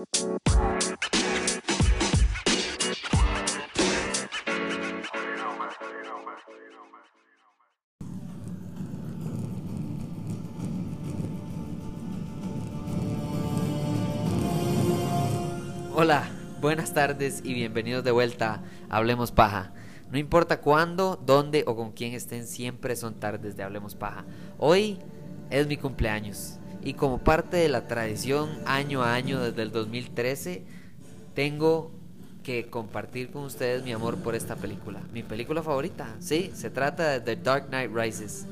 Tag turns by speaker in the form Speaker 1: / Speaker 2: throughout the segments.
Speaker 1: Hola, buenas tardes y bienvenidos de vuelta a Hablemos Paja. No importa cuándo, dónde o con quién estén, siempre son tardes de Hablemos Paja. Hoy es mi cumpleaños y como parte de la tradición año a año desde el 2013, tengo que compartir con ustedes mi amor por esta película. Mi película favorita, sí, se trata de The Dark Knight Rises.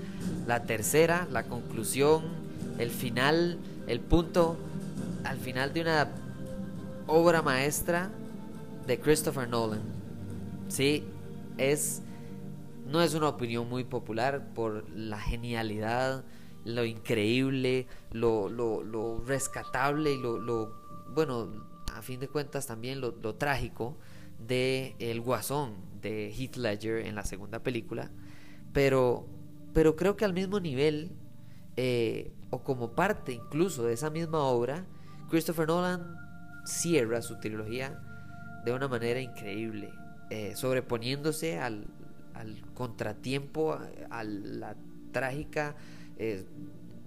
Speaker 1: La tercera, la conclusión, el final, el punto al final de una obra maestra de Christopher Nolan. Sí, es no es una opinión muy popular por la genialidad, lo increíble, lo, lo, rescatable y lo, lo, bueno, a fin de cuentas también lo, trágico de El Guasón de Heath Ledger en la segunda película. Pero, pero creo que al mismo nivel, eh, o como parte incluso de esa misma obra, Christopher Nolan cierra su trilogía de una manera increíble, eh, sobreponiéndose al, al contratiempo, a, la trágica eh,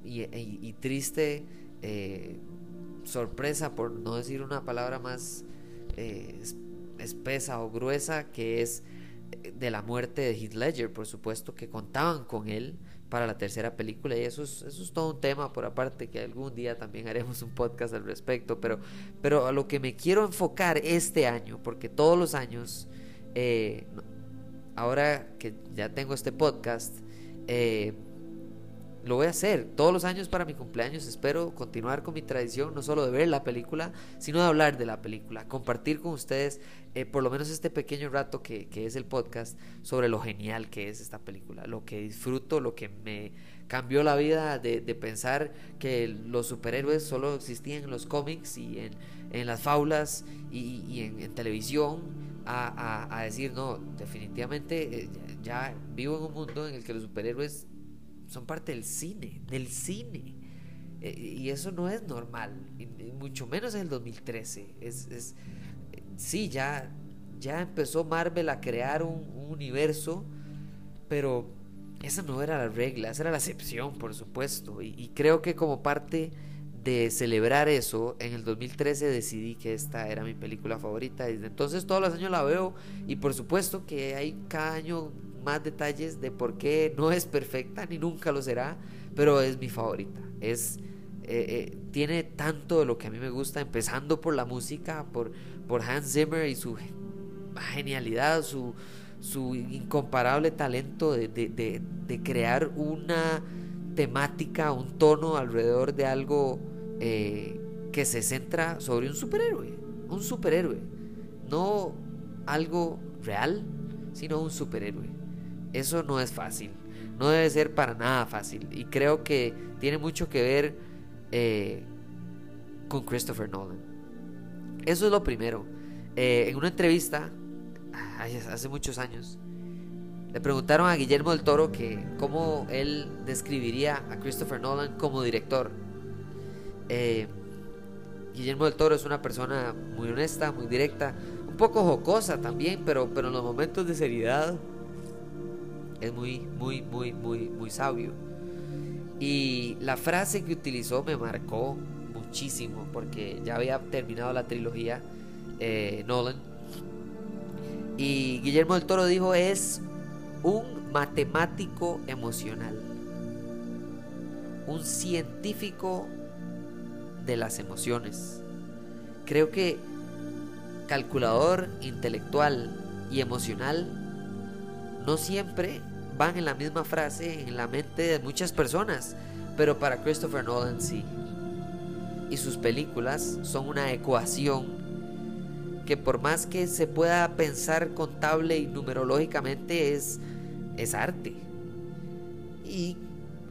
Speaker 1: y, triste eh, sorpresa, por no decir una palabra más eh, espesa o gruesa, que es de la muerte de Heath Ledger, por supuesto que contaban con él para la tercera película y eso es, todo un tema por aparte que algún día también haremos un podcast al respecto, pero, pero a lo que me quiero enfocar este año, porque todos los años, eh, ahora que ya tengo este podcast, eh, lo voy a hacer todos los años para mi cumpleaños. Espero continuar con mi tradición, no solo de ver la película, sino de hablar de la película, compartir con ustedes eh, por lo menos este pequeño rato que, que, es el podcast sobre lo genial que es esta película, lo que disfruto, lo que me cambió la vida de, de pensar que los superhéroes solo existían en los cómics y en, en las faulas y, y en, televisión. A, a, a, decir, no, definitivamente eh, ya vivo en un mundo en el que los superhéroes son parte del cine, del cine. Eh, y eso no es normal, mucho menos en el 2013. Es, es, sí, ya, ya empezó Marvel a crear un, un, universo, pero esa no era la regla, esa era la excepción, por supuesto. Y, y creo que como parte de celebrar eso, en el 2013 decidí que esta era mi película favorita. Desde entonces todos los años la veo y por supuesto que hay cada año más detalles de por qué no es perfecta ni nunca lo será, pero es mi favorita. Es eh, eh, tiene tanto de lo que a mí me gusta, empezando por la música, por, por Hans Zimmer y su genialidad, su, su incomparable talento de, de, de, crear una temática, un tono alrededor de algo eh, que se centra sobre un superhéroe, un superhéroe, no algo real, sino un superhéroe. Eso no es fácil, no debe ser para nada fácil y creo que tiene mucho que ver eh, con Christopher Nolan. Eso es lo primero. Eh, en una entrevista, hace muchos años, le preguntaron a Guillermo del Toro que cómo él describiría a Christopher Nolan como director. Eh, Guillermo del Toro es una persona muy honesta, muy directa, un poco jocosa también, pero, pero en los momentos de seriedad es muy, muy, muy, muy, muy sabio. Y la frase que utilizó me marcó muchísimo porque ya había terminado la trilogía eh, Nolan. Y Guillermo del Toro dijo es un matemático emocional, un científico de las emociones. Creo que calculador intelectual y emocional no siempre van en la misma frase en la mente de muchas personas, pero para Christopher Nolan sí. Y sus películas son una ecuación que por más que se pueda pensar contable y numerológicamente es, es arte. Y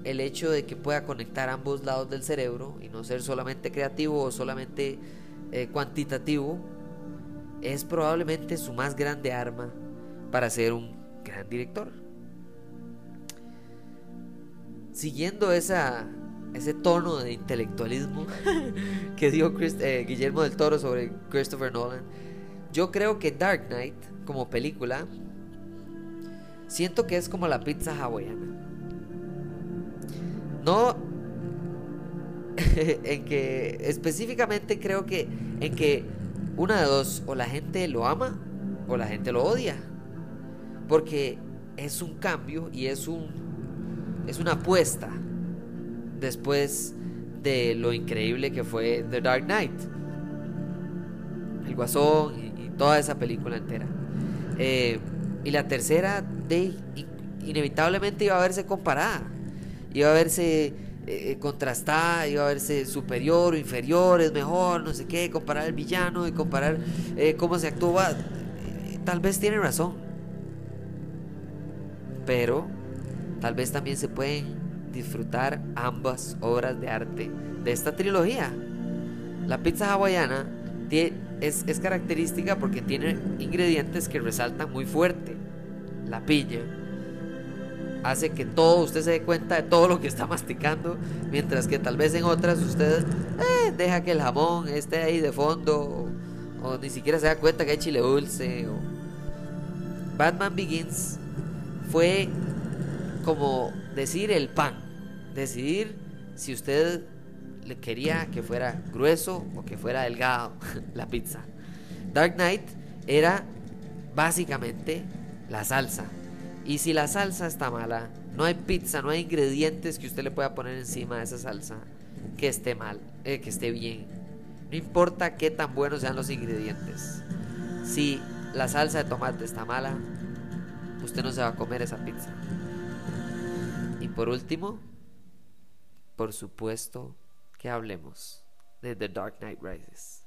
Speaker 1: el hecho de que pueda conectar ambos lados del cerebro y no ser solamente creativo o solamente eh, cuantitativo es probablemente su más grande arma para ser un gran director. Siguiendo esa, ese tono de intelectualismo que dio eh, Guillermo del Toro sobre Christopher Nolan. Yo creo que Dark Knight, como película, siento que es como la pizza hawaiana. No en que específicamente creo que en que una de dos, o la gente lo ama o la gente lo odia. Porque es un cambio y es un es una apuesta después de lo increíble que fue The Dark Knight. El Guasón y, toda esa película entera. Eh, y la tercera, inevitablemente iba a verse comparada. Iba a verse eh, contrastada, iba a verse superior o inferior, es mejor, no sé qué, comparar el villano y comparar eh, cómo se actúa. tal vez tiene razón. Pero tal vez también se pueden disfrutar ambas obras de arte de esta trilogía. La pizza hawaiana es, característica porque tiene ingredientes que resaltan muy fuerte. La piña hace que todo usted se dé cuenta de todo lo que está masticando, mientras que tal vez en otras usted eh, deja que el jamón esté ahí de fondo o, ni siquiera se da cuenta que hay chile dulce. Batman Begins fue como decir el pan, decidir si usted le quería que fuera grueso o que fuera delgado la pizza. Dark Knight era básicamente la salsa. Y si la salsa está mala, no hay pizza, no hay ingredientes que usted le pueda poner encima de esa salsa que esté mal, eh, que esté bien. No importa qué tan buenos sean los ingredientes. Si la salsa de tomate está mala, usted no se va a comer esa pizza. Por último, por supuesto que hablemos de The Dark Knight Rises.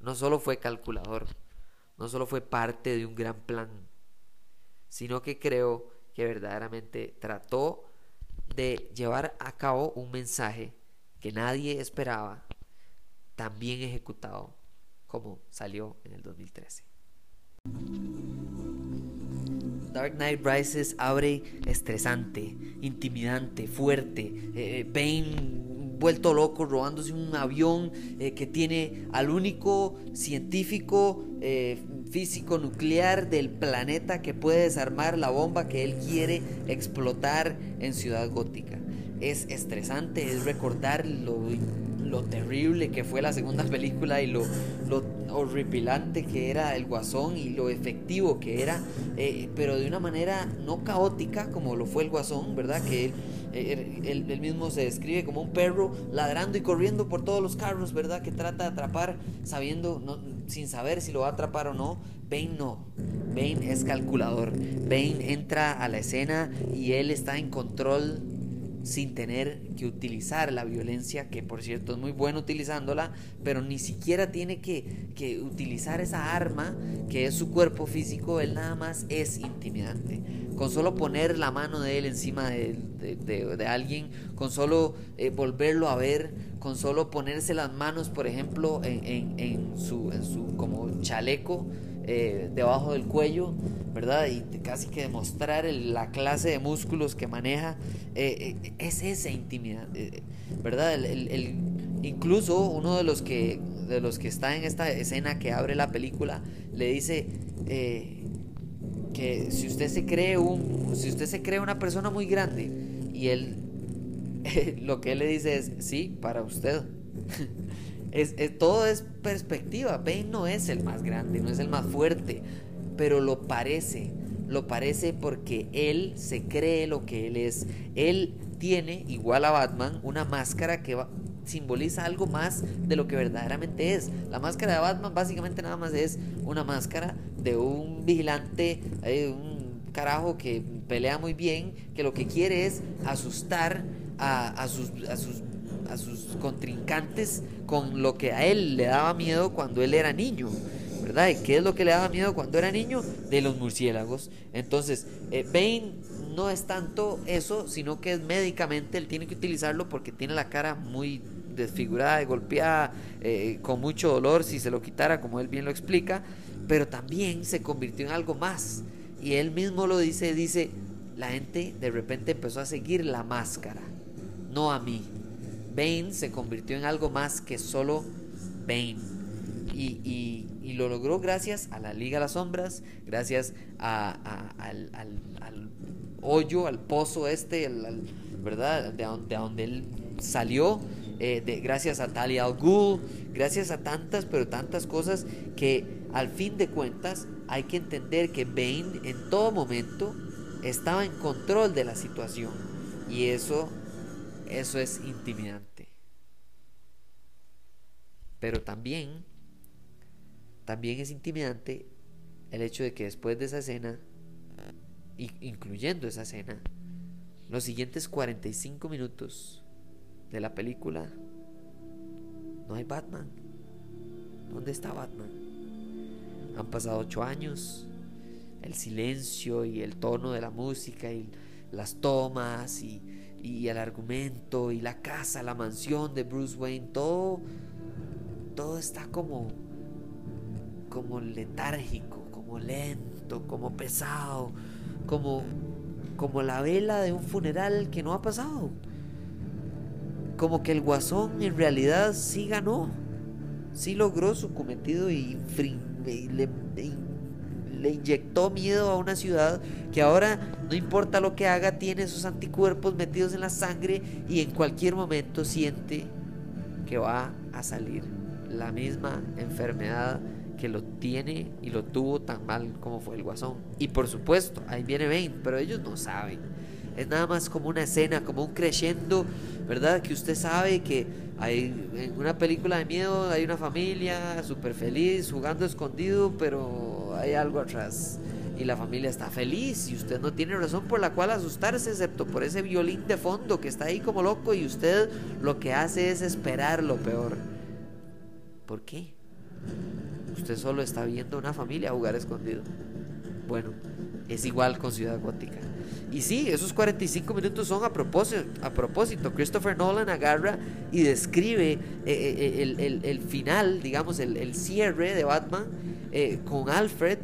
Speaker 1: No solo fue calculador, no solo fue parte de un gran plan, sino que creo que verdaderamente trató de llevar a cabo un mensaje que nadie esperaba, tan bien ejecutado como salió en el 2013. Dark Knight Rises abre estresante, intimidante, fuerte. Eh, Bane vuelto loco robándose un avión eh, que tiene al único científico eh, físico nuclear del planeta que puede desarmar la bomba que él quiere explotar en Ciudad Gótica. Es estresante, es recordar lo lo terrible que fue la segunda película y lo, lo horripilante que era el guasón y lo efectivo que era, eh, pero de una manera no caótica como lo fue el guasón, ¿verdad? Que él, eh, él, mismo se describe como un perro ladrando y corriendo por todos los carros, ¿verdad? Que trata de atrapar sabiendo, sin saber si lo va a atrapar o no. Bane no, Bane es calculador. Bane entra a la escena y él está en control sin tener que utilizar la violencia, que por cierto es muy bueno utilizándola, pero ni siquiera tiene que, que, utilizar esa arma que es su cuerpo físico, él nada más es intimidante. Con solo poner la mano de él encima de, de, alguien, con solo eh, volverlo a ver, con solo ponerse las manos, por ejemplo, en, en su, en su como chaleco, eh, debajo del cuello, ¿verdad? Y casi que demostrar la clase de músculos que maneja, eh, eh, es esa intimidad, ¿verdad? El, incluso uno de los, que, de los que está en esta escena que abre la película le dice que si usted se cree un, si usted se cree una persona muy grande y él, lo que él le dice es, sí, para usted. Es, todo es perspectiva. Bane no es el más grande, no es el más fuerte, pero lo parece. Lo parece porque él se cree lo que él es. Él tiene, igual a Batman, una máscara que simboliza algo más de lo que verdaderamente es. La máscara de Batman básicamente nada más es una máscara de un vigilante, eh, un carajo que pelea muy bien, que lo que quiere es asustar a, a sus a sus contrincantes con lo que a él le daba miedo cuando él era niño. ¿Verdad? ¿Y qué es lo que le daba miedo cuando era niño? De los murciélagos. Entonces, eh, Bane no es tanto eso, sino que es médicamente, él tiene que utilizarlo porque tiene la cara muy desfigurada, golpeada, eh, con mucho dolor si se lo quitara, como él bien lo explica, pero también se convirtió en algo más. Y él mismo lo dice, dice, la gente de repente empezó a seguir la máscara, no a mí Bane se convirtió en algo más que solo Bane. Y, lo logró gracias a la Liga de las Sombras, gracias al, hoyo, al pozo este, ¿verdad? De, donde él salió, eh, de, gracias a Talia al Ghul, gracias a tantas, pero tantas cosas que al fin de cuentas hay que entender que Bane en todo momento estaba en control de la situación. Y eso, eso es intimidante. Pero también, también es intimidante el hecho de que después de esa escena, incluyendo esa escena, los siguientes 45 minutos de la película, no hay Batman. ¿Dónde está Batman? Han pasado ocho años. El silencio y el tono de la música y las tomas y, el argumento y la casa, la mansión de Bruce Wayne, todo, todo está como, como letárgico, como lento, como pesado, como, como la vela de un funeral que no ha pasado. Como que el guasón en realidad sí ganó, sí logró su cometido y, le, inyectó miedo a una ciudad que ahora no importa lo que haga, tiene esos anticuerpos metidos en la sangre y en cualquier momento siente que va a salir la misma enfermedad que lo tiene y lo tuvo tan mal como fue el guasón. Y por supuesto, ahí viene Bane, pero ellos no saben. Es nada más como una escena, como un crescendo, ¿verdad? Que usted sabe que hay en una película de miedo hay una familia súper feliz jugando escondido, pero hay algo atrás y la familia está feliz y usted no tiene razón por la cual asustarse excepto por ese violín de fondo que está ahí como loco y usted lo que hace es esperar lo peor. ¿Por qué? Usted solo está viendo una familia jugar escondido. Bueno, es igual con Ciudad Gótica. Y sí, esos 45 minutos son a propósito. A propósito. Christopher Nolan agarra y describe eh, eh, eh, el, final, digamos, el, cierre de Batman con Alfred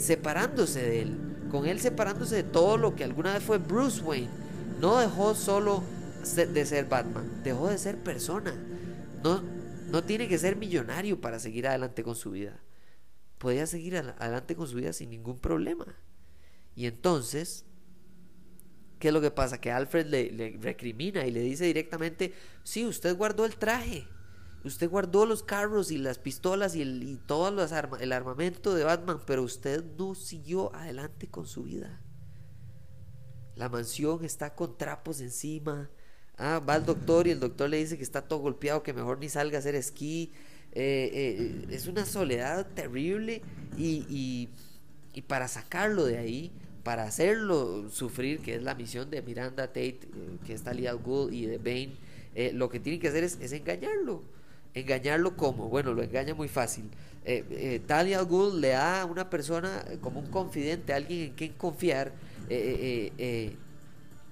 Speaker 1: separándose de él. Con él separándose de todo lo que alguna vez fue Bruce Wayne. No dejó solo de ser Batman, dejó de ser persona. No, no tiene que ser millonario para seguir adelante con su vida. Podía seguir adelante con su vida sin ningún problema. Y entonces ¿Qué es lo que pasa? Que Alfred le, recrimina y le dice directamente, sí, usted guardó el traje, usted guardó los carros y las pistolas y, todo el armamento de Batman, pero usted no siguió adelante con su vida. La mansión está con trapos encima. Ah, va al doctor y el doctor le dice que está todo golpeado, que mejor ni salga a hacer esquí. Eh, eh, es una soledad terrible y, y para sacarlo de ahí, para hacerlo sufrir, que es la misión de Miranda Tate, eh, que está Talia al y de Bane, eh, lo que tienen que hacer es, engañarlo. ¿Engañarlo como Bueno, lo engaña muy fácil. Eh, eh Talia al le da a una persona como un confidente, alguien en quien confiar,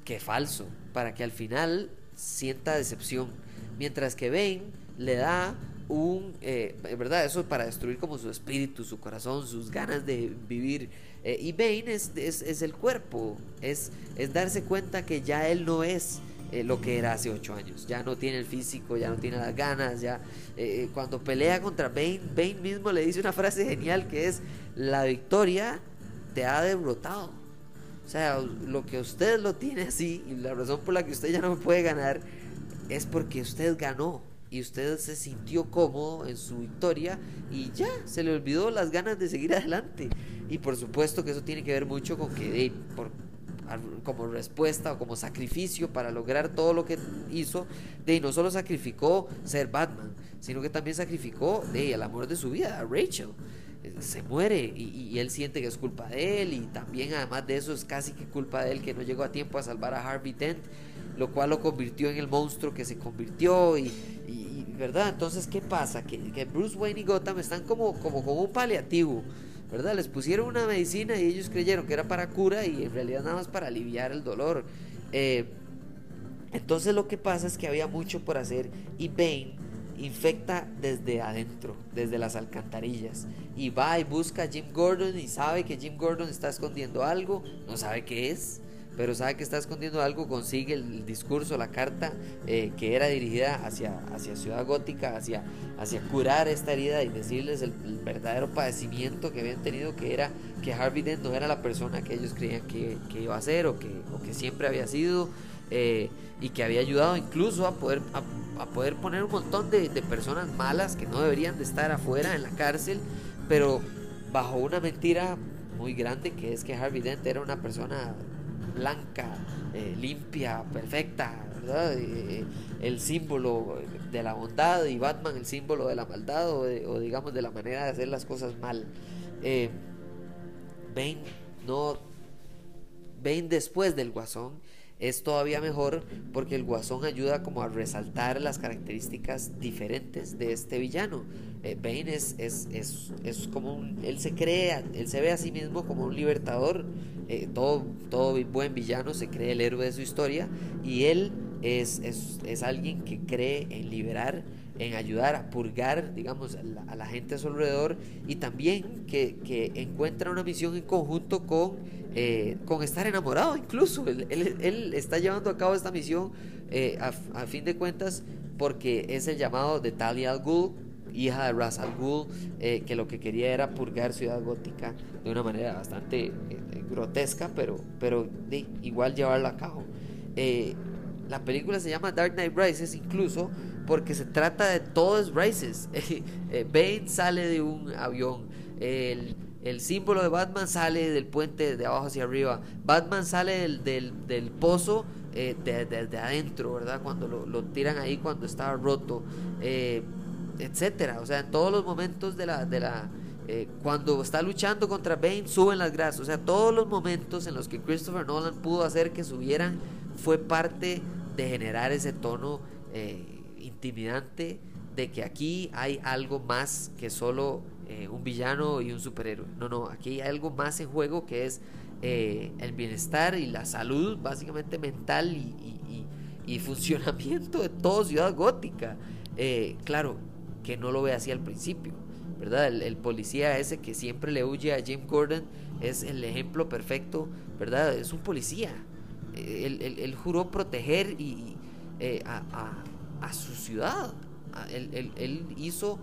Speaker 1: que es falso, para que al final sienta decepción. Mientras que Bane le da un, ¿verdad? Eso es para destruir como su espíritu, su corazón, sus ganas de vivir. Eh, y Bane es, es, el cuerpo, es, es darse cuenta que ya él no es eh, lo que era hace ocho años, ya no tiene el físico, ya no tiene las ganas, ya eh, cuando pelea contra Bane, Bane mismo le dice una frase genial que es, la victoria te ha derrotado. O sea, lo que usted lo tiene así y la razón por la que usted ya no puede ganar es porque usted ganó y usted se sintió cómodo en su victoria y ya, se le olvidó las ganas de seguir adelante. Y por supuesto que eso tiene que ver mucho con que por, como respuesta o como sacrificio para lograr todo lo que hizo, de no solo sacrificó ser Batman, sino que también sacrificó de el amor de su vida, a Rachel. Se muere y, él siente que es culpa de él y también además de eso es casi que culpa de él que no llegó a tiempo a salvar a Harvey Dent, lo cual lo convirtió en el monstruo que se convirtió y, ¿verdad? Entonces, ¿qué pasa? Que, Bruce Wayne y Gotham están como, como, como un paliativo, ¿verdad? Les pusieron una medicina y ellos creyeron que era para cura y en realidad nada más para aliviar el dolor. Eh, entonces lo que pasa es que había mucho por hacer y Bane infecta desde adentro, desde las alcantarillas. Y va y busca a Jim Gordon y sabe que Jim Gordon está escondiendo algo, no sabe qué es, pero sabe que está escondiendo algo, consigue el, discurso, la carta eh, que era dirigida hacia, hacia Ciudad Gótica, hacia, hacia curar esta herida y decirles el, verdadero padecimiento que habían tenido, que era que Harvey Dent no era la persona que ellos creían que, iba a ser o que, que siempre había sido. Eh, y que había ayudado incluso a poder, a, poder poner un montón de, personas malas que no deberían de estar afuera en la cárcel, pero bajo una mentira muy grande que es que Harvey Dent era una persona blanca, eh, limpia, perfecta. Eh, el símbolo de la bondad y Batman el símbolo de la maldad o, digamos de la manera de hacer las cosas mal. Bane no Bane después del Guasón es todavía mejor porque el Guasón ayuda como a resaltar las características diferentes de este villano. Eh, Bane es, es, es, es, como un, él se crea, él se ve a sí mismo como un libertador, eh, todo, todo buen villano se cree el héroe de su historia y él es, es, alguien que cree en liberar, en ayudar a purgar, digamos, a la, gente a su alrededor y también que, que encuentra una misión en conjunto con eh, con estar enamorado incluso. Él, está llevando a cabo esta misión eh, a, fin de cuentas porque es el llamado de Talia al Ghul, hija de Ras al Ghul, eh, que lo que quería era purgar Ciudad Gótica de una manera bastante grotesca, pero, pero igual llevarla a cabo. la película se llama Dark Knight Rises incluso porque se trata de todos Rises. Bane sale de un avión. El, el símbolo de Batman sale del puente de abajo hacia arriba. Batman sale del, del, pozo desde eh, de, adentro, ¿verdad? Cuando lo, tiran ahí cuando estaba roto, eh, etcétera. O sea, en todos los momentos de la. De la eh, cuando está luchando contra Bane, suben las grasas. O sea, todos los momentos en los que Christopher Nolan pudo hacer que subieran fue parte de generar ese tono intimidante de que aquí hay algo más que solo eh, un villano y un superhéroe. No, no, aquí hay algo más en juego que es eh, el bienestar y la salud, básicamente mental y, funcionamiento de toda ciudad gótica. Eh, claro, que no lo ve así al principio, ¿verdad? El, policía ese que siempre le huye a Jim Gordon es el ejemplo perfecto, ¿verdad? Es un policía. Él, juró proteger y, a, su ciudad. él hizo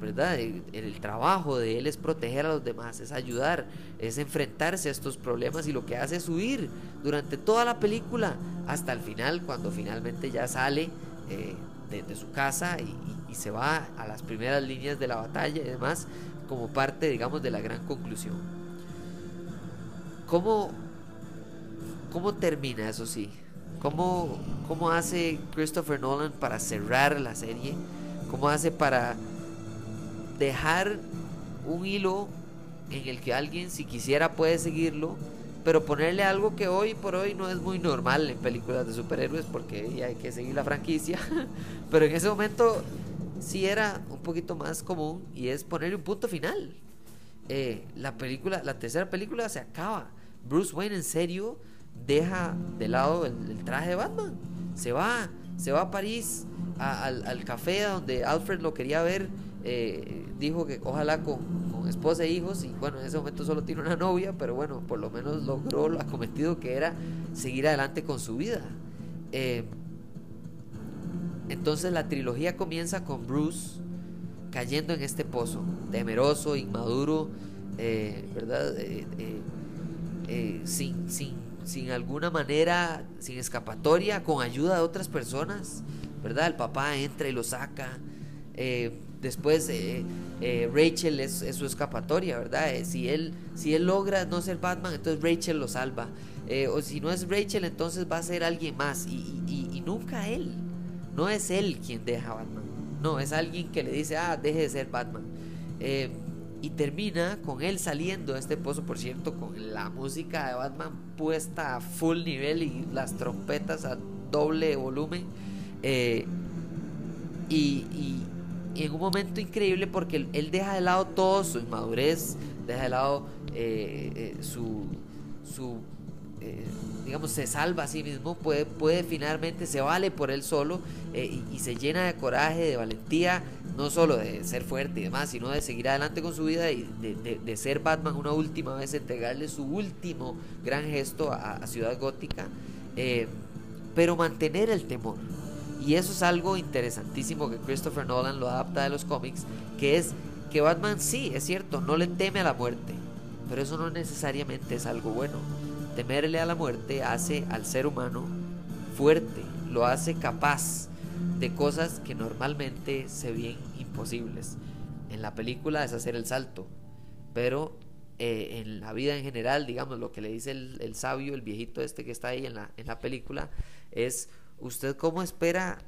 Speaker 1: ¿verdad? El, trabajo de él es proteger a los demás, es ayudar, es enfrentarse a estos problemas y lo que hace es huir durante toda la película hasta el final, cuando finalmente ya sale eh, de, su casa y, se va a las primeras líneas de la batalla y demás, como parte, digamos, de la gran conclusión. ¿Cómo, cómo termina eso sí? ¿Cómo, ¿Cómo hace Christopher Nolan para cerrar la serie? ¿Cómo hace para dejar un hilo en el que alguien si quisiera puede seguirlo, pero ponerle algo que hoy por hoy no es muy normal en películas de superhéroes porque hay que seguir la franquicia, pero en ese momento sí era un poquito más común y es ponerle un punto final. Eh, la película, la tercera película se acaba. Bruce Wayne en serio deja de lado el, traje de Batman, se va, se va a París al, al café donde Alfred lo quería ver eh, dijo que ojalá con, esposa e hijos, y bueno, en ese momento solo tiene una novia, pero bueno, por lo menos logró lo acometido que era seguir adelante con su vida. Eh, entonces la trilogía comienza con Bruce cayendo en este pozo, temeroso, inmaduro, eh, ¿verdad? sin, sin, sin alguna manera, sin escapatoria, con ayuda de otras personas, ¿verdad? El papá entra y lo saca. Después eh, eh, Rachel es, su escapatoria, ¿verdad? Eh, si, él, si él logra no ser Batman, entonces Rachel lo salva. o si no es Rachel, entonces va a ser alguien más. Y, nunca él. No es él quien deja a Batman. No, es alguien que le dice, ah, deje de ser Batman. Y termina con él saliendo de este pozo, por cierto, con la música de Batman puesta a full nivel y las trompetas a doble volumen. y y en un momento increíble porque él, deja de lado todo su inmadurez, deja de lado eh, eh, su, su eh, digamos, se salva a sí mismo, puede, puede finalmente, se vale por él solo eh, y, se llena de coraje, de valentía, no solo de ser fuerte y demás, sino de seguir adelante con su vida y de, ser Batman una última vez, entregarle su último gran gesto a, Ciudad Gótica, eh, pero mantener el temor. Y eso es algo interesantísimo que Christopher Nolan lo adapta de los cómics, que es que Batman sí, es cierto, no le teme a la muerte, pero eso no necesariamente es algo bueno temerle a la muerte hace al ser humano fuerte, lo hace capaz de cosas que normalmente se ven imposibles. En la película es hacer el salto, pero eh, en la vida en general, digamos, lo que le dice el, sabio, el viejito este que está ahí en la, en la película, es, ¿usted cómo espera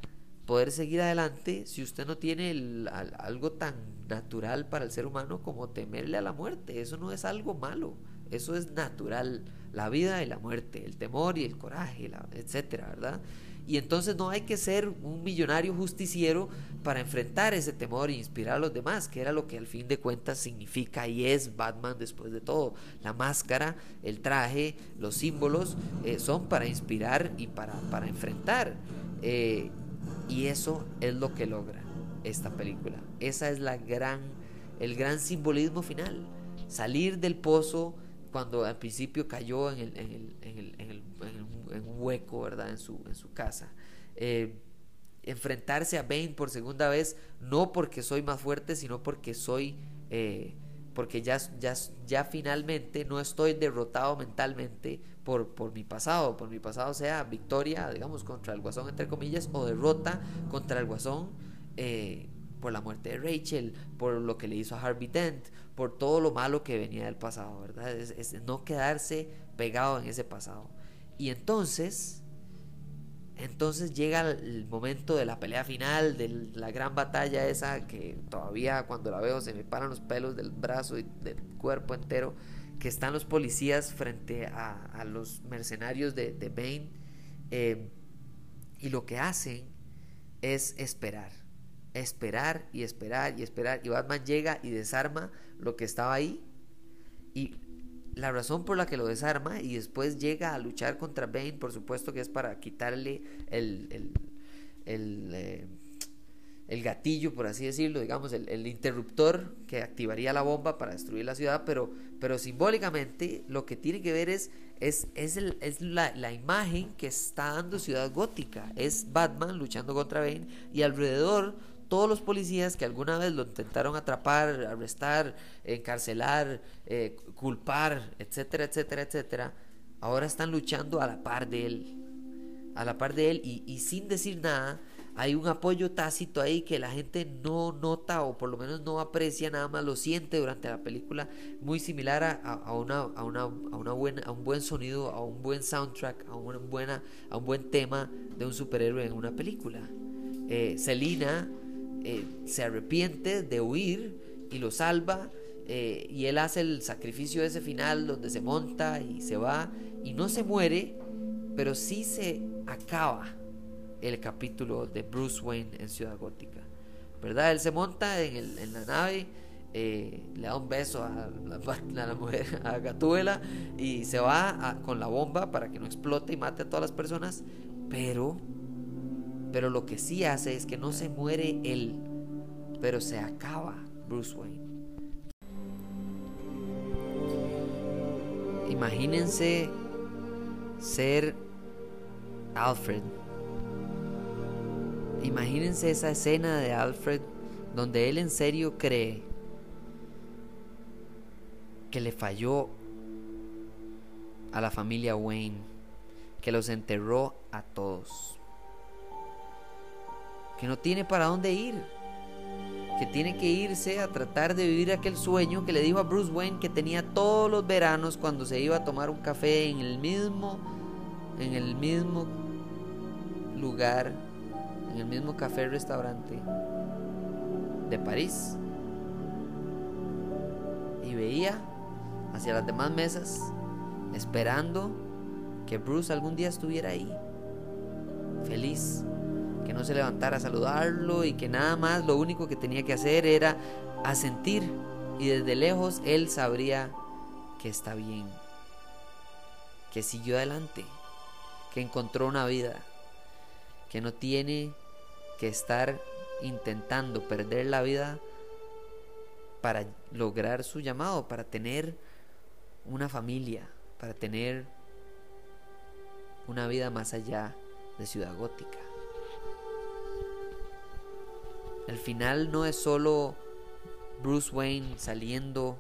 Speaker 1: poder seguir adelante si usted no tiene algo tan natural para el ser humano como temerle a la muerte? Eso no es algo malo, eso es natural la vida y la muerte, el temor y el coraje, etcétera, ¿verdad? Y entonces no hay que ser un millonario justiciero para enfrentar ese temor e inspirar a los demás, que era lo que al fin de cuentas significa y es Batman después de todo. La máscara, el traje, los símbolos eh, son para inspirar y para, para enfrentar. Eh, y eso es lo que logra esta película. Esa es la gran, el gran simbolismo final. Salir del pozo cuando al principio cayó en, el, en, el, en, el, en, un hueco, ¿verdad? En su, en su casa. Eh, enfrentarse a Bane por segunda vez, no porque soy más fuerte, sino porque soy, eh, porque ya, ya, ya finalmente no estoy derrotado mentalmente por, por mi pasado, por mi pasado sea victoria, digamos, contra el guasón, entre comillas, o derrota contra el guasón. Eh, por la muerte de Rachel, por lo que le hizo a Harvey Dent, por todo lo malo que venía del pasado, ¿verdad? Es, no quedarse pegado en ese pasado. Y entonces, entonces llega el momento de la pelea final, de la gran batalla esa que todavía cuando la veo se me paran los pelos del brazo y del cuerpo entero, que están los policías frente a, los mercenarios de, de Bane. Eh, y lo que hacen es esperar esperar y esperar y esperar. Y Batman llega y desarma lo que estaba ahí. Y la razón por la que lo desarma y después llega a luchar contra Bane, por supuesto que es para quitarle el, el, el, eh, el gatillo, por así decirlo, digamos, el, interruptor que activaría la bomba para destruir la ciudad, pero, pero simbólicamente lo que tiene que ver es, es, es, es la, la, imagen que está dando Ciudad Gótica, es Batman luchando contra Bane y alrededor todos los policías que alguna vez lo intentaron atrapar, arrestar, encarcelar, eh, culpar, etcétera, etcétera, etcétera, ahora están luchando a la par de él. A la par de él y, sin decir nada, hay un apoyo tácito ahí que la gente no nota o por lo menos no aprecia, nada más lo siente durante la película, muy similar a, una, a, una, a, una un buen sonido, a un buen soundtrack, a, una buena, a un buen tema de un superhéroe en una película. Eh, Selina eh, se arrepiente de huir y lo salva. Eh, y él hace el sacrificio ese final donde se monta y se va y no se muere, pero sí se acaba el capítulo de Bruce Wayne en Ciudad Gótica. ¿Verdad? Él se monta en, el, en la nave, eh, le da un beso a la, mujer, a Gatuela, y se va con la bomba para que no explote y mate a todas las personas, pero pero lo que sí hace es que no se muere él, pero se acaba Bruce Wayne. Imagínense ser Alfred. Imagínense esa escena de Alfred donde él en serio cree que le falló a la familia Wayne, que los enterró a todos que no tiene para dónde ir, que tiene que irse a tratar de vivir aquel sueño que le dijo a Bruce Wayne que tenía todos los veranos cuando se iba a tomar un café en el mismo en el mismo lugar, en el mismo café restaurante de París. Y veía hacia las demás mesas esperando que Bruce algún día estuviera ahí, feliz, que no se levantara a saludarlo y que nada más lo único que tenía que hacer era asentir y desde lejos él sabría que está bien. que siguió adelante, que encontró una vida, que no tiene que estar intentando perder la vida para lograr su llamado, para tener una familia, para tener una vida más allá de Ciudad Gótica. El final no es solo Bruce Wayne saliendo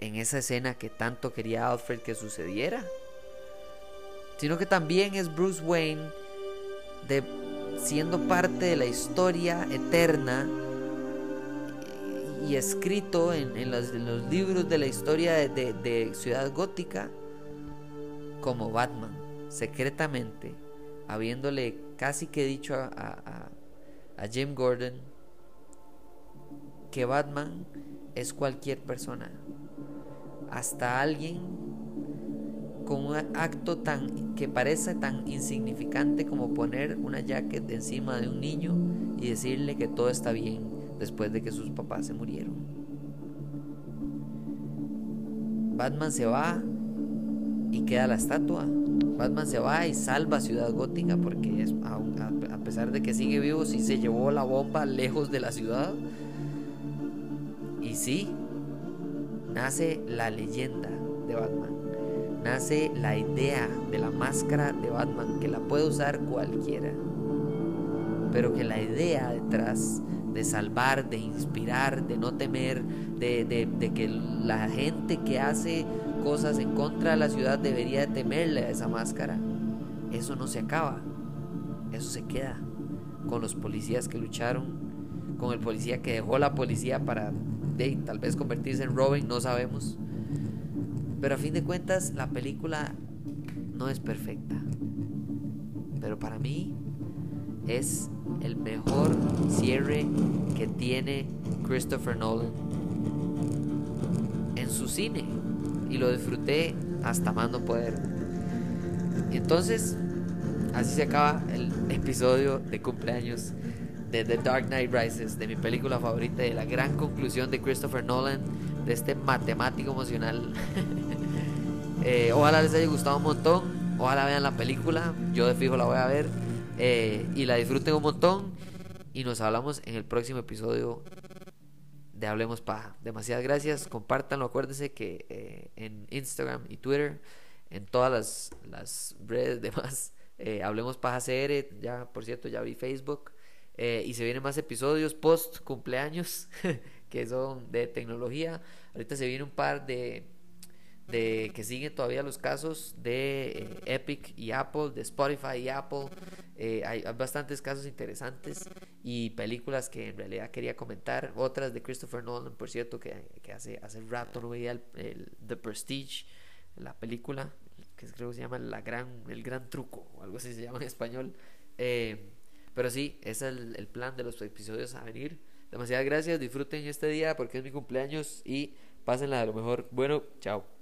Speaker 1: en esa escena que tanto quería Alfred que sucediera, sino que también es Bruce Wayne de siendo parte de la historia eterna y escrito en, los, libros de la historia de, Ciudad Gótica como Batman, secretamente, habiéndole casi que dicho a Jim Gordon que Batman es cualquier persona, hasta alguien con un acto tan que parece tan insignificante como poner una jacket encima de un niño y decirle que todo está bien después de que sus papás se murieron. Batman se va y queda la estatua. Batman se va y salva Ciudad Gótica porque es, a, pesar de que sigue vivo, sí se llevó la bomba lejos de la ciudad. Y sí, nace la leyenda de Batman. Nace la idea de la máscara de Batman que la puede usar cualquiera. Pero que la idea detrás de salvar, de inspirar, de no temer, de, de que la gente que hace cosas en contra de la ciudad debería temerle a esa máscara. Eso no se acaba. Eso se queda con los policías que lucharon, con el policía que dejó la policía para tal vez convertirse en Robin, no sabemos. Pero a fin de cuentas la película no es perfecta. Pero para mí es el mejor cierre que tiene Christopher Nolan en su cine y lo disfruté hasta más no poder. Entonces, así se acaba el episodio de cumpleaños de The Dark Knight Rises, de mi película favorita, de la gran conclusión de Christopher Nolan, de este matemático emocional. Eh, ojalá les haya gustado un montón, ojalá vean la película, yo de fijo la voy a ver eh, y la disfruten un montón. Y nos hablamos en el próximo episodio de Hablemos Paja. Demasiadas gracias, compártanlo, acuérdense que eh, en Instagram y Twitter, en todas las, las redes demás, eh, Hablemos Paja CR, ya por cierto ya vi Facebook, eh, y se vienen más episodios post cumpleaños que son de tecnología. Ahorita se viene un par de de que siguen todavía los casos de eh, Epic y Apple, de Spotify y Apple. Hay, bastantes casos interesantes y películas que en realidad quería comentar. Otras de Christopher Nolan, por cierto, que, hace, hace rato no veía el, The Prestige, la película, que creo que se llama la gran, El Gran Truco, o algo así se llama en español. Eh, pero sí, ese es el, plan de los episodios a venir. Demasiadas gracias, disfruten este día porque es mi cumpleaños y pásenla de lo mejor. Bueno, chao.